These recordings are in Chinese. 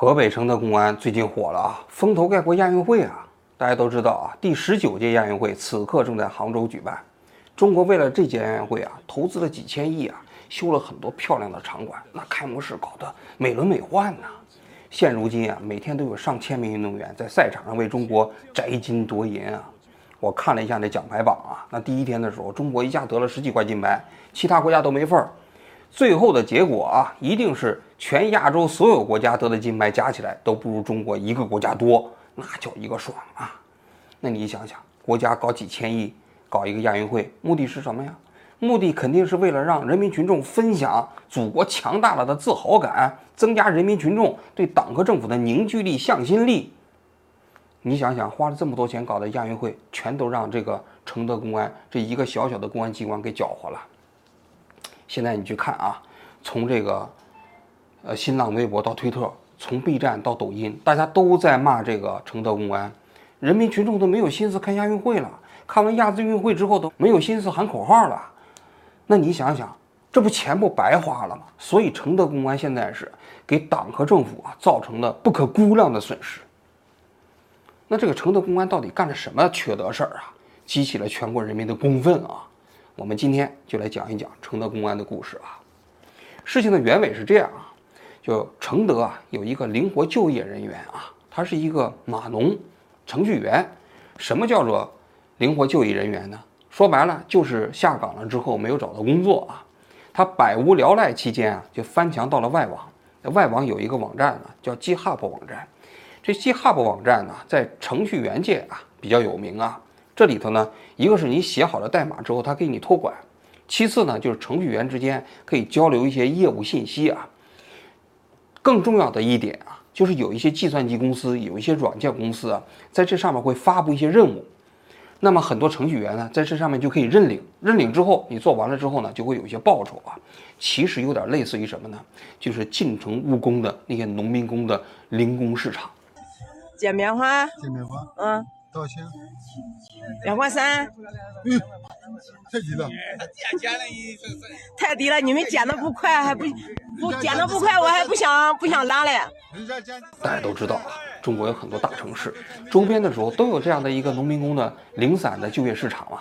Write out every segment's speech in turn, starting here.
河北承德公安最近火了啊，风头盖过亚运会啊！大家都知道啊，第十九届亚运会此刻正在杭州举办。中国为了这届亚运会啊，投资了几千亿啊，修了很多漂亮的场馆，那开幕式搞得美轮美奂呐。现如今啊，每天都有上千名运动员在赛场上为中国摘金夺银啊。我看了一下那奖牌榜啊，那第一天的时候，中国一下得了十几块金牌，其他国家都没份儿。最后的结果啊，一定是全亚洲所有国家得的金牌加起来都不如中国一个国家多，那叫一个爽啊！那你想想，国家搞几千亿搞一个亚运会，目的是什么呀？目的肯定是为了让人民群众分享祖国强大了的自豪感，增加人民群众对党和政府的凝聚力、向心力。你想想，花了这么多钱搞的亚运会，全都让这个承德公安这一个小小的公安机关给搅和了。现在你去看啊，从这个，呃，新浪微博到推特，从 B 站到抖音，大家都在骂这个承德公安，人民群众都没有心思看亚运会了，看完亚运运会之后都没有心思喊口号了，那你想想，这不钱不白花了吗？所以承德公安现在是给党和政府啊造成了不可估量的损失。那这个承德公安到底干了什么缺德事儿啊？激起了全国人民的公愤啊！我们今天就来讲一讲承德公安的故事啊。事情的原委是这样啊，就承德啊有一个灵活就业人员啊，他是一个码农程序员。什么叫做灵活就业人员呢？说白了就是下岗了之后没有找到工作啊，他百无聊赖期间啊，就翻墙到了外网。外网有一个网站呢，叫 GitHub 网站。这 GitHub 网站呢，在程序员界啊比较有名啊。这里头呢，一个是你写好了代码之后，他给你托管；其次呢，就是程序员之间可以交流一些业务信息啊。更重要的一点啊，就是有一些计算机公司、有一些软件公司啊，在这上面会发布一些任务。那么很多程序员呢，在这上面就可以认领，认领之后，你做完了之后呢，就会有一些报酬啊。其实有点类似于什么呢？就是进城务工的那些农民工的零工市场。捡棉花，捡棉花，嗯。多少钱？两块三。嗯，太低了。太低了，你们捡的不快，还不不捡的不快，我还不想不想拉嘞。大家都知道啊，中国有很多大城市，周边的时候都有这样的一个农民工的零散的就业市场嘛。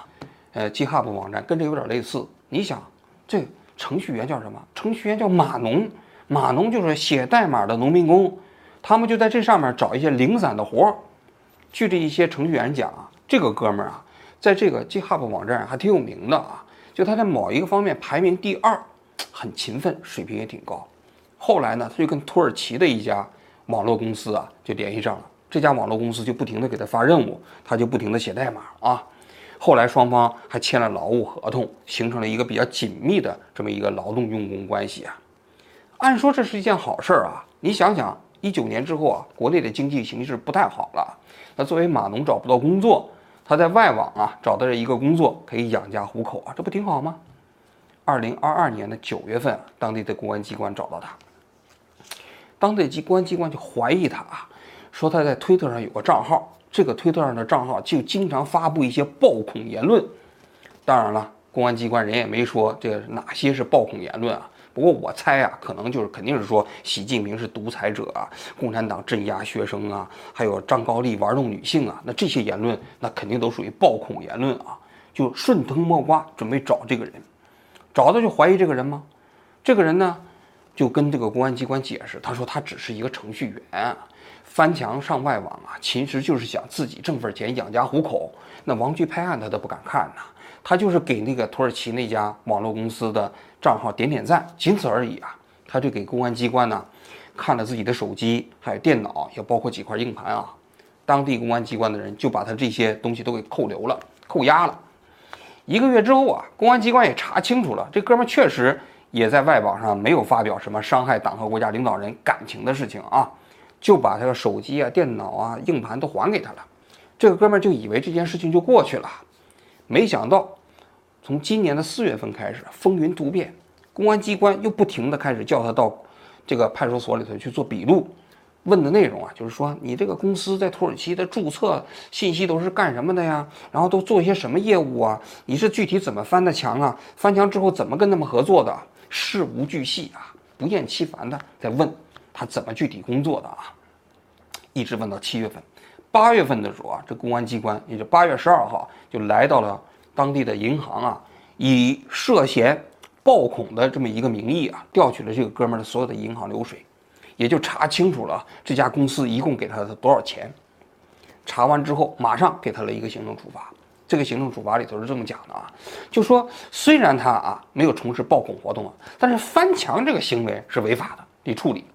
呃，GitHub 网站跟这有点类似。你想，这程序员叫什么？程序员叫码农，码农就是写代码的农民工，他们就在这上面找一些零散的活儿。据这一些程序员讲啊，这个哥们儿啊，在这个 GitHub 网站还挺有名的啊，就他在某一个方面排名第二，很勤奋，水平也挺高。后来呢，他就跟土耳其的一家网络公司啊就联系上了，这家网络公司就不停的给他发任务，他就不停的写代码啊。后来双方还签了劳务合同，形成了一个比较紧密的这么一个劳动用工关系啊。按说这是一件好事儿啊，你想想，一九年之后啊，国内的经济形势不太好了。他作为码农找不到工作，他在外网啊找到了一个工作，可以养家糊口啊，这不挺好吗？二零二二年的九月份，当地的公安机关找到他，当地机关机关就怀疑他啊，说他在推特上有个账号，这个推特上的账号就经常发布一些暴恐言论。当然了，公安机关人也没说这哪些是暴恐言论啊。不过我猜啊，可能就是肯定是说习近平是独裁者啊，共产党镇压学生啊，还有张高丽玩弄女性啊，那这些言论那肯定都属于暴恐言论啊。就顺藤摸瓜，准备找这个人，找到就怀疑这个人吗？这个人呢，就跟这个公安机关解释，他说他只是一个程序员，翻墙上外网啊，其实就是想自己挣份钱养家糊口。那王局拍案他都不敢看呐，他就是给那个土耳其那家网络公司的。账号点点赞，仅此而已啊！他就给公安机关呢看了自己的手机，还有电脑，也包括几块硬盘啊。当地公安机关的人就把他这些东西都给扣留了、扣押了。一个月之后啊，公安机关也查清楚了，这哥们确实也在外网上没有发表什么伤害党和国家领导人感情的事情啊，就把他的手机啊、电脑啊、硬盘都还给他了。这个哥们就以为这件事情就过去了，没想到。从今年的四月份开始，风云突变，公安机关又不停地开始叫他到这个派出所里头去做笔录。问的内容啊，就是说你这个公司在土耳其的注册信息都是干什么的呀？然后都做一些什么业务啊？你是具体怎么翻的墙啊？翻墙之后怎么跟他们合作的？事无巨细啊，不厌其烦的在问。他怎么具体工作的啊？一直问到七月份，八月份的时候啊，这公安机关也就八月十二号就来到了当地的银行啊，以涉嫌暴恐的这么一个名义啊，调取了这个哥们儿的所有的银行流水，也就查清楚了这家公司一共给他的多少钱。查完之后，马上给他了一个行政处罚。这个行政处罚里头是这么讲的啊，就说虽然他啊没有从事暴恐活动啊，但是翻墙这个行为是违法的，得处理。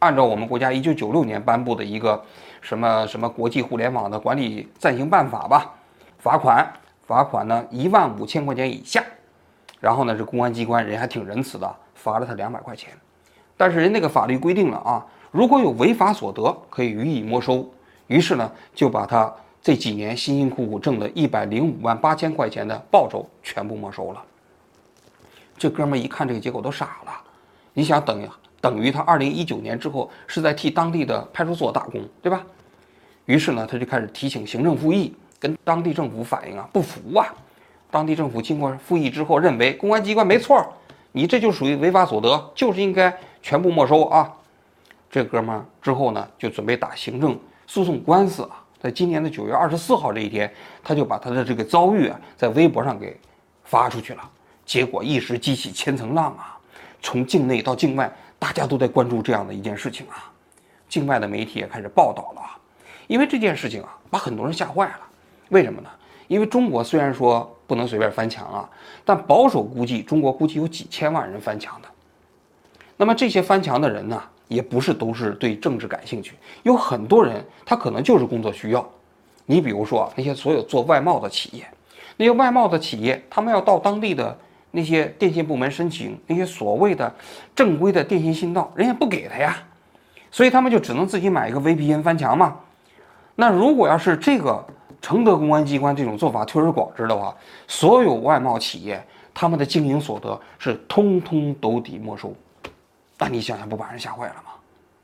按照我们国家一九九六年颁布的一个什么什么国际互联网的管理暂行办法吧，罚款罚款呢一万五千块钱以下。然后呢，这公安机关人还挺仁慈的，罚了他两百块钱。但是人那个法律规定了啊，如果有违法所得，可以予以没收。于是呢，就把他。这几年辛辛苦苦挣的一百零五万八千块钱的报酬全部没收了。这哥们一看这个结果都傻了，你想等于等于他二零一九年之后是在替当地的派出所打工，对吧？于是呢，他就开始提请行政复议，跟当地政府反映啊不服啊。当地政府经过复议之后，认为公安机关没错，你这就属于违法所得，就是应该全部没收啊。这哥们儿之后呢，就准备打行政诉讼官司啊。在今年的九月二十四号这一天，他就把他的这个遭遇啊，在微博上给发出去了，结果一时激起千层浪啊！从境内到境外，大家都在关注这样的一件事情啊。境外的媒体也开始报道了，因为这件事情啊，把很多人吓坏了。为什么呢？因为中国虽然说不能随便翻墙啊，但保守估计，中国估计有几千万人翻墙的。那么这些翻墙的人呢？也不是都是对政治感兴趣，有很多人他可能就是工作需要。你比如说那些所有做外贸的企业，那些外贸的企业，他们要到当地的那些电信部门申请那些所谓的正规的电信信道，人家不给他呀，所以他们就只能自己买一个 VPN 翻墙嘛。那如果要是这个承德公安机关这种做法推而广之的话，所有外贸企业他们的经营所得是通通都得没收。那你想想，不把人吓坏了吗？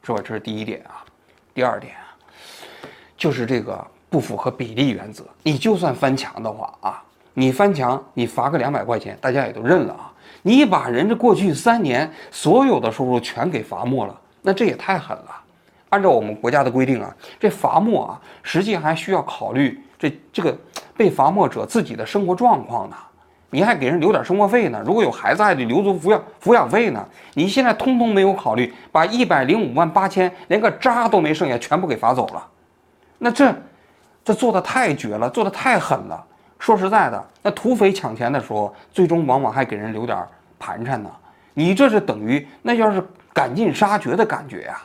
是吧？这是第一点啊。第二点啊，就是这个不符合比例原则。你就算翻墙的话啊，你翻墙你罚个两百块钱，大家也都认了啊。你把人这过去三年所有的收入全给罚没了，那这也太狠了。按照我们国家的规定啊，这罚没啊，实际还需要考虑这这个被罚没者自己的生活状况呢。你还给人留点生活费呢，如果有孩子还得留足抚养抚养费呢。你现在通通没有考虑，把一百零五万八千连个渣都没剩下，全部给罚走了。那这这做的太绝了，做的太狠了。说实在的，那土匪抢钱的时候，最终往往还给人留点盘缠呢。你这是等于那要是赶尽杀绝的感觉呀，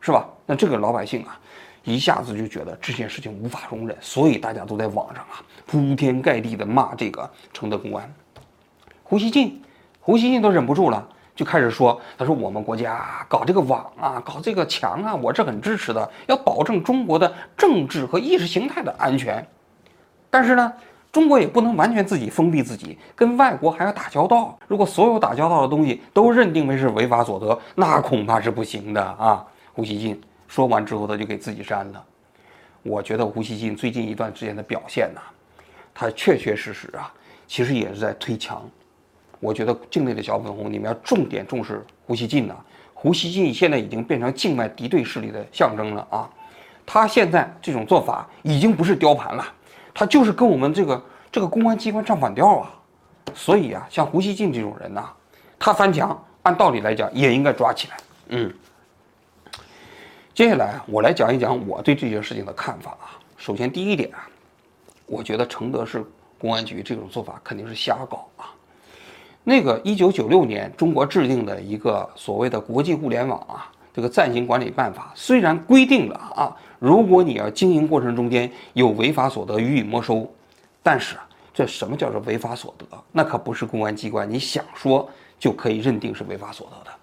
是吧？那这个老百姓啊。一下子就觉得这件事情无法容忍，所以大家都在网上啊铺天盖地的骂这个承德公安。胡锡进，胡锡进都忍不住了，就开始说：“他说我们国家搞这个网啊，搞这个墙啊，我是很支持的，要保证中国的政治和意识形态的安全。但是呢，中国也不能完全自己封闭自己，跟外国还要打交道。如果所有打交道的东西都认定为是违法所得，那恐怕是不行的啊。”胡锡进。说完之后，他就给自己删了。我觉得胡锡进最近一段时间的表现呢，他确确实实啊，其实也是在推墙。我觉得境内的小粉红，你们要重点重视胡锡进呐。胡锡进现在已经变成境外敌对势力的象征了啊！他现在这种做法已经不是雕盘了，他就是跟我们这个这个公安机关唱反调啊！所以啊，像胡锡进这种人呐，他翻墙，按道理来讲也应该抓起来。嗯。接下来我来讲一讲我对这件事情的看法啊。首先，第一点啊，我觉得承德市公安局这种做法肯定是瞎搞啊。那个一九九六年中国制定的一个所谓的国际互联网啊这个暂行管理办法，虽然规定了啊，如果你要经营过程中间有违法所得予以没收，但是这什么叫做违法所得？那可不是公安机关你想说就可以认定是违法所得的。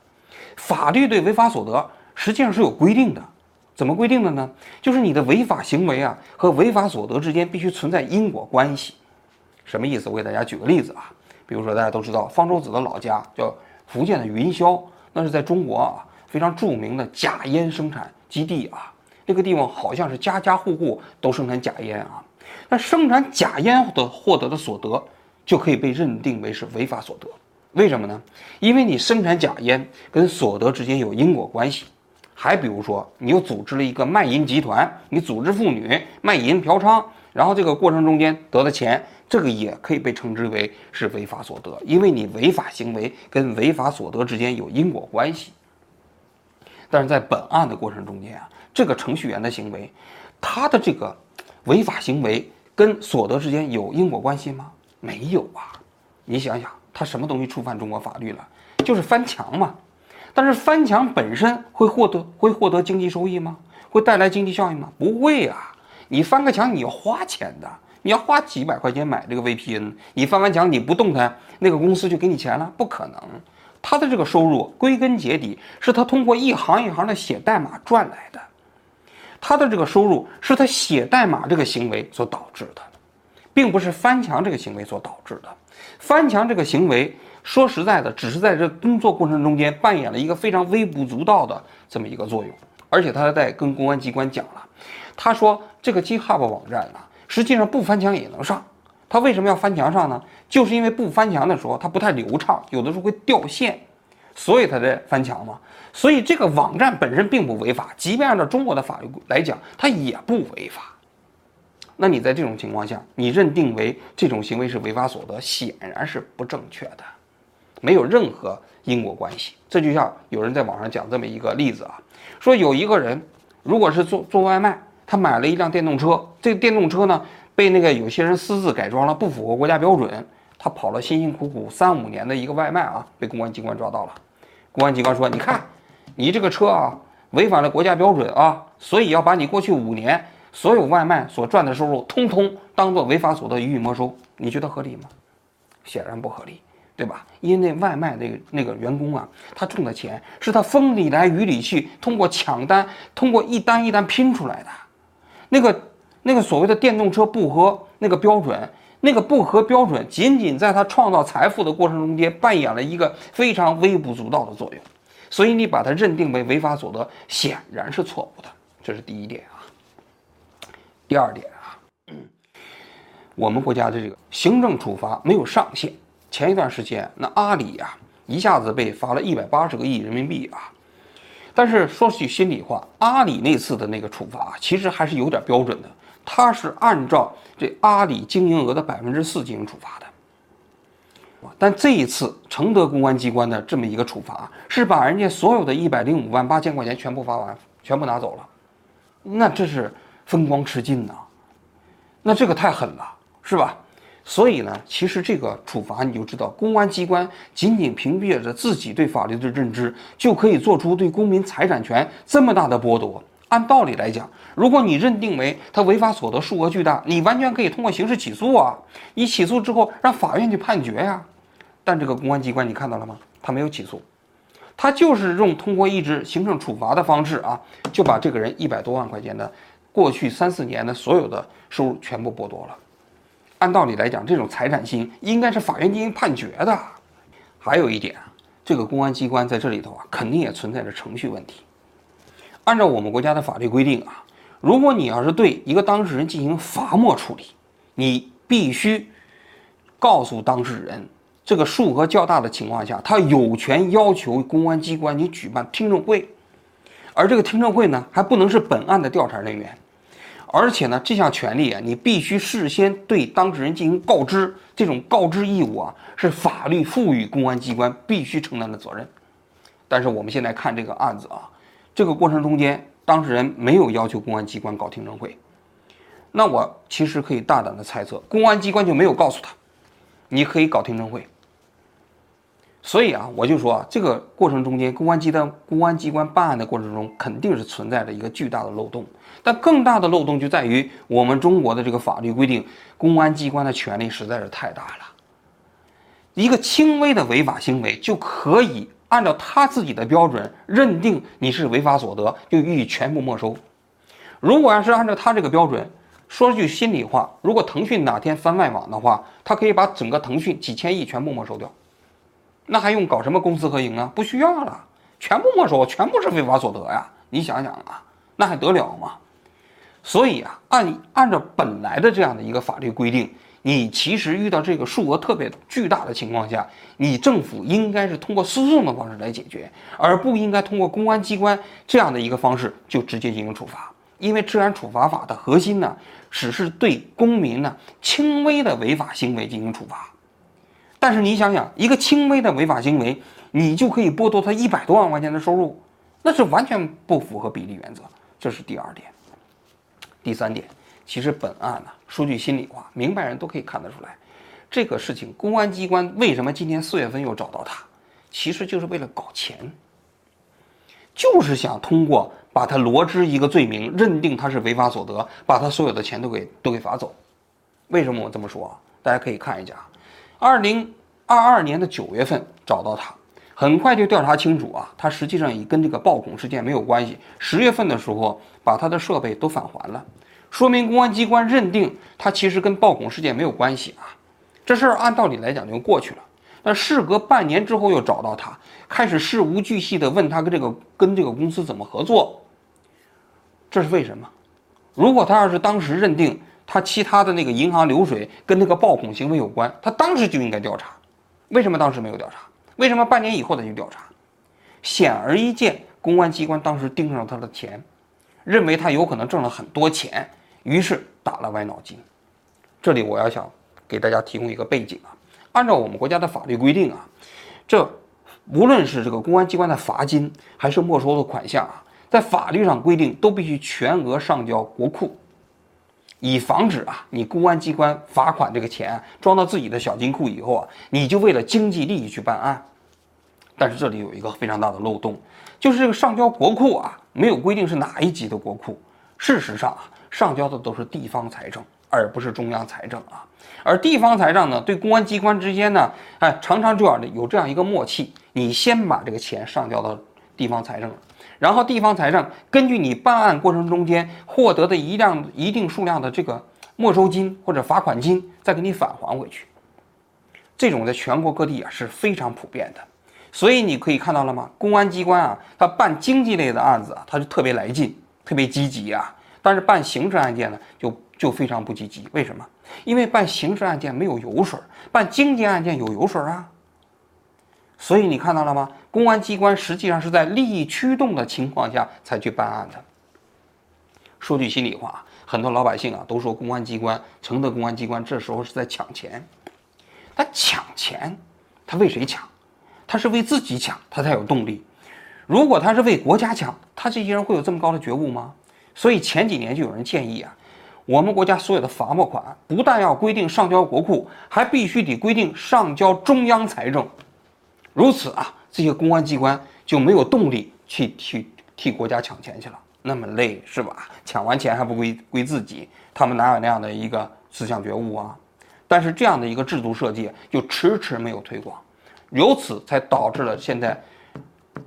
法律对违法所得。实际上是有规定的，怎么规定的呢？就是你的违法行为啊和违法所得之间必须存在因果关系。什么意思？我给大家举个例子啊，比如说大家都知道方舟子的老家叫福建的云霄，那是在中国啊非常著名的假烟生产基地啊，那个地方好像是家家户户都生产假烟啊。那生产假烟的获得的所得就可以被认定为是违法所得，为什么呢？因为你生产假烟跟所得之间有因果关系。还比如说，你又组织了一个卖淫集团，你组织妇女卖淫嫖娼，然后这个过程中间得的钱，这个也可以被称之为是违法所得，因为你违法行为跟违法所得之间有因果关系。但是在本案的过程中间啊，这个程序员的行为，他的这个违法行为跟所得之间有因果关系吗？没有啊！你想想，他什么东西触犯中国法律了？就是翻墙嘛。但是翻墙本身会获得会获得经济收益吗？会带来经济效益吗？不会啊！你翻个墙你要花钱的，你要花几百块钱买这个 VPN，你翻完墙你不动弹，那个公司就给你钱了？不可能。他的这个收入归根结底是他通过一行一行的写代码赚来的，他的这个收入是他写代码这个行为所导致的，并不是翻墙这个行为所导致的。翻墙这个行为说实在的，只是在这工作过程中间扮演了一个非常微不足道的这么一个作用，而且他还在跟公安机关讲了，他说这个 GitHub 网站呢，实际上不翻墙也能上。他为什么要翻墙上呢？就是因为不翻墙的时候，它不太流畅，有的时候会掉线，所以他在翻墙嘛。所以这个网站本身并不违法，即便按照中国的法律来讲，它也不违法。那你在这种情况下，你认定为这种行为是违法所得，显然是不正确的，没有任何因果关系。这就像有人在网上讲这么一个例子啊，说有一个人如果是做做外卖，他买了一辆电动车，这电动车呢？被那个有些人私自改装了，不符合国家标准。他跑了辛辛苦苦三五年的一个外卖啊，被公安机关抓到了。公安机关说：“你看，你这个车啊，违反了国家标准啊，所以要把你过去五年所有外卖所赚的收入，通通当做违法所得予以没收。你觉得合理吗？显然不合理，对吧？因为外卖那个那个员工啊，他挣的钱是他风里来雨里去，通过抢单，通过一单一单拼出来的，那个。”那个所谓的电动车不合那个标准，那个不合标准，仅仅在他创造财富的过程中间扮演了一个非常微不足道的作用，所以你把它认定为违法所得，显然是错误的。这是第一点。第二点啊，我们国家的这个行政处罚没有上限。前一段时间，那阿里呀一下子被罚了一百八十个亿人民币啊。但是说句心里话，阿里那次的那个处罚其实还是有点标准的。它是按照这阿里经营额的百分之四进行处罚的，但这一次承德公安机关的这么一个处罚，是把人家所有的一百零五万八千块钱全部罚完，全部拿走了，那这是风光吃尽呐，那这个太狠了，是吧？所以呢，其实这个处罚你就知道，公安机关仅仅凭借着自己对法律的认知，就可以做出对公民财产权这么大的剥夺。按道理来讲，如果你认定为他违法所得数额巨大，你完全可以通过刑事起诉啊！你起诉之后让法院去判决呀。但这个公安机关你看到了吗？他没有起诉，他就是用通过一纸行政处罚的方式啊，就把这个人一百多万块钱的过去三四年的所有的收入全部剥夺了。按道理来讲，这种财产性应该是法院进行判决的。还有一点，这个公安机关在这里头啊，肯定也存在着程序问题。按照我们国家的法律规定啊，如果你要是对一个当事人进行罚没处理，你必须告诉当事人，这个数额较大的情况下，他有权要求公安机关你举办听证会，而这个听证会呢，还不能是本案的调查人员，而且呢，这项权利啊，你必须事先对当事人进行告知，这种告知义务啊，是法律赋予公安机关必须承担的责任。但是我们现在看这个案子啊。这个过程中间，当事人没有要求公安机关搞听证会，那我其实可以大胆的猜测，公安机关就没有告诉他，你可以搞听证会。所以啊，我就说啊，这个过程中间，公安机关公安机关办案的过程中，肯定是存在着一个巨大的漏洞。但更大的漏洞就在于我们中国的这个法律规定，公安机关的权力实在是太大了，一个轻微的违法行为就可以。按照他自己的标准认定你是违法所得，就予以全部没收。如果要是按照他这个标准，说句心里话，如果腾讯哪天翻外网的话，他可以把整个腾讯几千亿全部没收掉，那还用搞什么公私合营啊？不需要了，全部没收，全部是非法所得呀！你想想啊，那还得了吗？所以啊，按按照本来的这样的一个法律规定，你其实遇到这个数额特别巨大的情况下，你政府应该是通过诉讼的方式来解决，而不应该通过公安机关这样的一个方式就直接进行处罚。因为治安处罚法的核心呢，只是对公民呢轻微的违法行为进行处罚。但是你想想，一个轻微的违法行为，你就可以剥夺他一百多万块钱的收入，那是完全不符合比例原则。这是第二点。第三点，其实本案呢，说句心里话，明白人都可以看得出来，这个事情公安机关为什么今年四月份又找到他，其实就是为了搞钱，就是想通过把他罗织一个罪名，认定他是违法所得，把他所有的钱都给都给罚走。为什么我这么说啊？大家可以看一下，二零二二年的九月份找到他，很快就调查清楚啊，他实际上已跟这个暴恐事件没有关系。十月份的时候，把他的设备都返还了，说明公安机关认定他其实跟暴恐事件没有关系啊。这事儿按道理来讲就过去了。但事隔半年之后又找到他，开始事无巨细地问他跟这个跟这个公司怎么合作，这是为什么？如果他要是当时认定他其他的那个银行流水跟那个暴恐行为有关，他当时就应该调查。为什么当时没有调查？为什么半年以后再去调查？显而易见，公安机关当时盯上了他的钱，认为他有可能挣了很多钱，于是打了歪脑筋。这里我要想给大家提供一个背景啊。按照我们国家的法律规定啊，这无论是这个公安机关的罚金还是没收的款项啊，在法律上规定都必须全额上交国库，以防止啊你公安机关罚款这个钱装到自己的小金库以后啊，你就为了经济利益去办案。但是这里有一个非常大的漏洞，就是这个上交国库啊，没有规定是哪一级的国库。事实上啊，上交的都是地方财政，而不是中央财政啊。而地方财政呢，对公安机关之间呢，哎，常常就要有这样一个默契：你先把这个钱上交到地方财政，然后地方财政根据你办案过程中间获得的一量一定数量的这个没收金或者罚款金，再给你返还回去。这种在全国各地啊是非常普遍的，所以你可以看到了吗？公安机关啊，他办经济类的案子啊，他就特别来劲，特别积极啊；但是办刑事案件呢，就就非常不积极。为什么？因为办刑事案件没有油水，办经济案件有油水啊。所以你看到了吗？公安机关实际上是在利益驱动的情况下才去办案的。说句心里话，很多老百姓啊都说公安机关、承德公安机关这时候是在抢钱。他抢钱，他为谁抢？他是为自己抢，他才有动力。如果他是为国家抢，他这些人会有这么高的觉悟吗？所以前几年就有人建议啊，我们国家所有的罚没款不但要规定上交国库，还必须得规定上交中央财政。如此啊，这些公安机关就没有动力去去替国家抢钱去了，那么累是吧？抢完钱还不归归自己，他们哪有那样的一个思想觉悟啊？但是这样的一个制度设计就迟迟没有推广，由此才导致了现在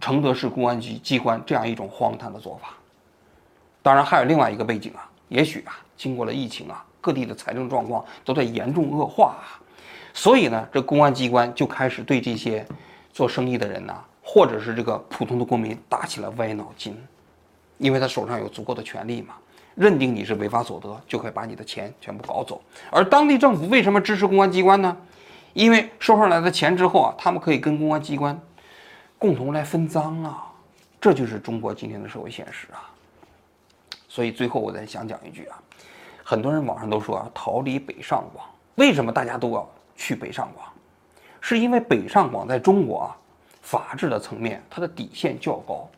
承德市公安局机关这样一种荒唐的做法。当然还有另外一个背景啊，也许啊，经过了疫情啊，各地的财政状况都在严重恶化啊，所以呢，这公安机关就开始对这些做生意的人呐，或者是这个普通的公民打起了歪脑筋，因为他手上有足够的权利嘛。认定你是违法所得，就可以把你的钱全部搞走。而当地政府为什么支持公安机关呢？因为收上来的钱之后啊，他们可以跟公安机关共同来分赃啊。这就是中国今天的社会现实啊。所以最后我再想讲一句啊，很多人网上都说啊，逃离北上广，为什么大家都要去北上广？是因为北上广在中国啊，法治的层面它的底线较高。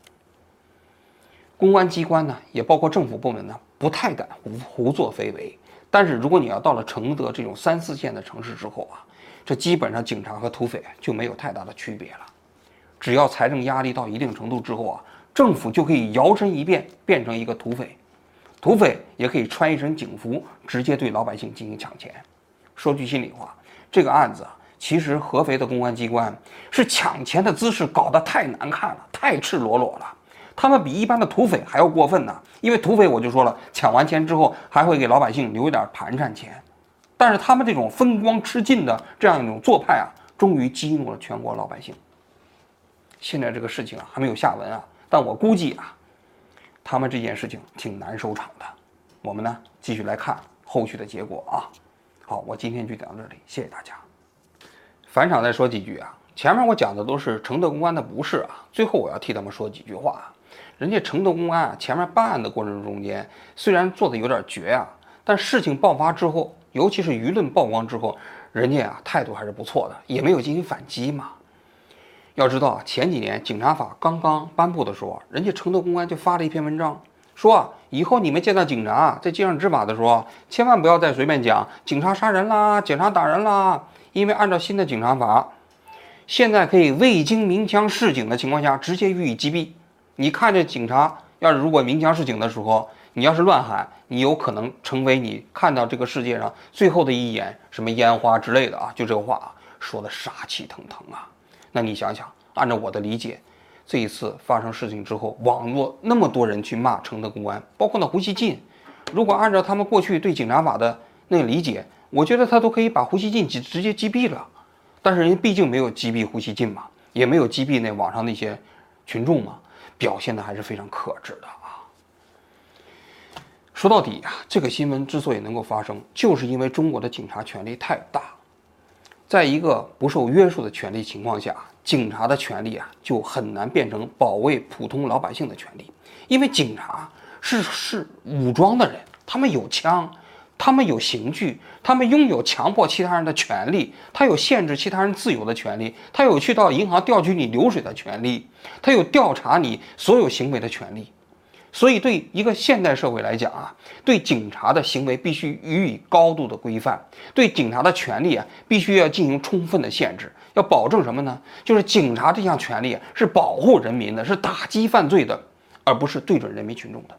公安机关呢，也包括政府部门呢，不太敢胡胡作非为。但是如果你要到了承德这种三四线的城市之后啊，这基本上警察和土匪就没有太大的区别了。只要财政压力到一定程度之后啊，政府就可以摇身一变变成一个土匪，土匪也可以穿一身警服，直接对老百姓进行抢钱。说句心里话，这个案子啊，其实合肥的公安机关是抢钱的姿势搞得太难看了，太赤裸裸了。他们比一般的土匪还要过分呢，因为土匪我就说了，抢完钱之后还会给老百姓留一点盘缠钱，但是他们这种风光吃尽的这样一种做派啊，终于激怒了全国老百姓。现在这个事情啊还没有下文啊，但我估计啊，他们这件事情挺难收场的。我们呢继续来看后续的结果啊。好，我今天就讲到这里，谢谢大家。返场再说几句啊，前面我讲的都是承德公安的不是啊，最后我要替他们说几句话。人家承德公安啊，前面办案的过程中间，虽然做的有点绝啊，但事情爆发之后，尤其是舆论曝光之后，人家啊态度还是不错的，也没有进行反击嘛。要知道，前几年警察法刚刚颁布的时候，人家承德公安就发了一篇文章，说啊，以后你们见到警察在街上执法的时候，千万不要再随便讲警察杀人啦，警察打人啦，因为按照新的警察法，现在可以未经鸣枪示警的情况下直接予以击毙。你看着警察要是如果鸣枪示警的时候，你要是乱喊，你有可能成为你看到这个世界上最后的一眼什么烟花之类的啊！就这个话说的杀气腾腾啊！那你想想，按照我的理解，这一次发生事情之后，网络那么多人去骂承德公安，包括那胡锡进，如果按照他们过去对警察法的那个理解，我觉得他都可以把胡锡进直直接击毙了。但是人家毕竟没有击毙胡锡进嘛，也没有击毙那网上那些群众嘛。表现的还是非常克制的啊！说到底啊，这个新闻之所以能够发生，就是因为中国的警察权力太大，在一个不受约束的权力情况下，警察的权力啊就很难变成保卫普通老百姓的权利，因为警察是是武装的人，他们有枪。他们有刑具，他们拥有强迫其他人的权利，他有限制其他人自由的权利，他有去到银行调取你流水的权利，他有调查你所有行为的权利。所以，对一个现代社会来讲啊，对警察的行为必须予以高度的规范，对警察的权利啊，必须要进行充分的限制，要保证什么呢？就是警察这项权利是保护人民的，是打击犯罪的，而不是对准人民群众的。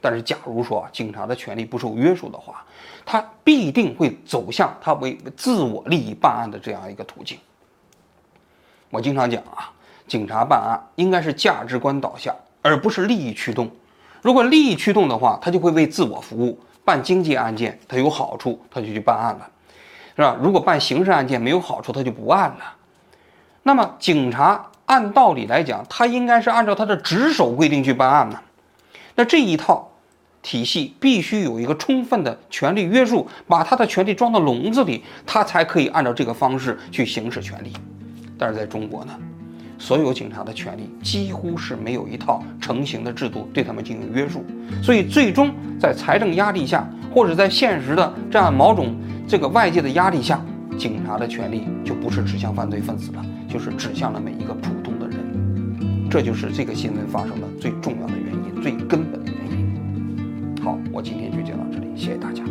但是，假如说警察的权利不受约束的话，他必定会走向他为自我利益办案的这样一个途径。我经常讲啊，警察办案应该是价值观导向，而不是利益驱动。如果利益驱动的话，他就会为自我服务。办经济案件他有好处，他就去办案了，是吧？如果办刑事案件没有好处，他就不案了。那么，警察按道理来讲，他应该是按照他的职守规定去办案呢。那这一套体系必须有一个充分的权力约束，把他的权力装到笼子里，他才可以按照这个方式去行使权力。但是在中国呢，所有警察的权利几乎是没有一套成型的制度对他们进行约束，所以最终在财政压力下，或者在现实的这样某种这个外界的压力下，警察的权利就不是指向犯罪分子了，就是指向了每一个普通的。这就是这个新闻发生的最重要的原因。最根本的原因。好，我今天就讲到这里，谢谢大家。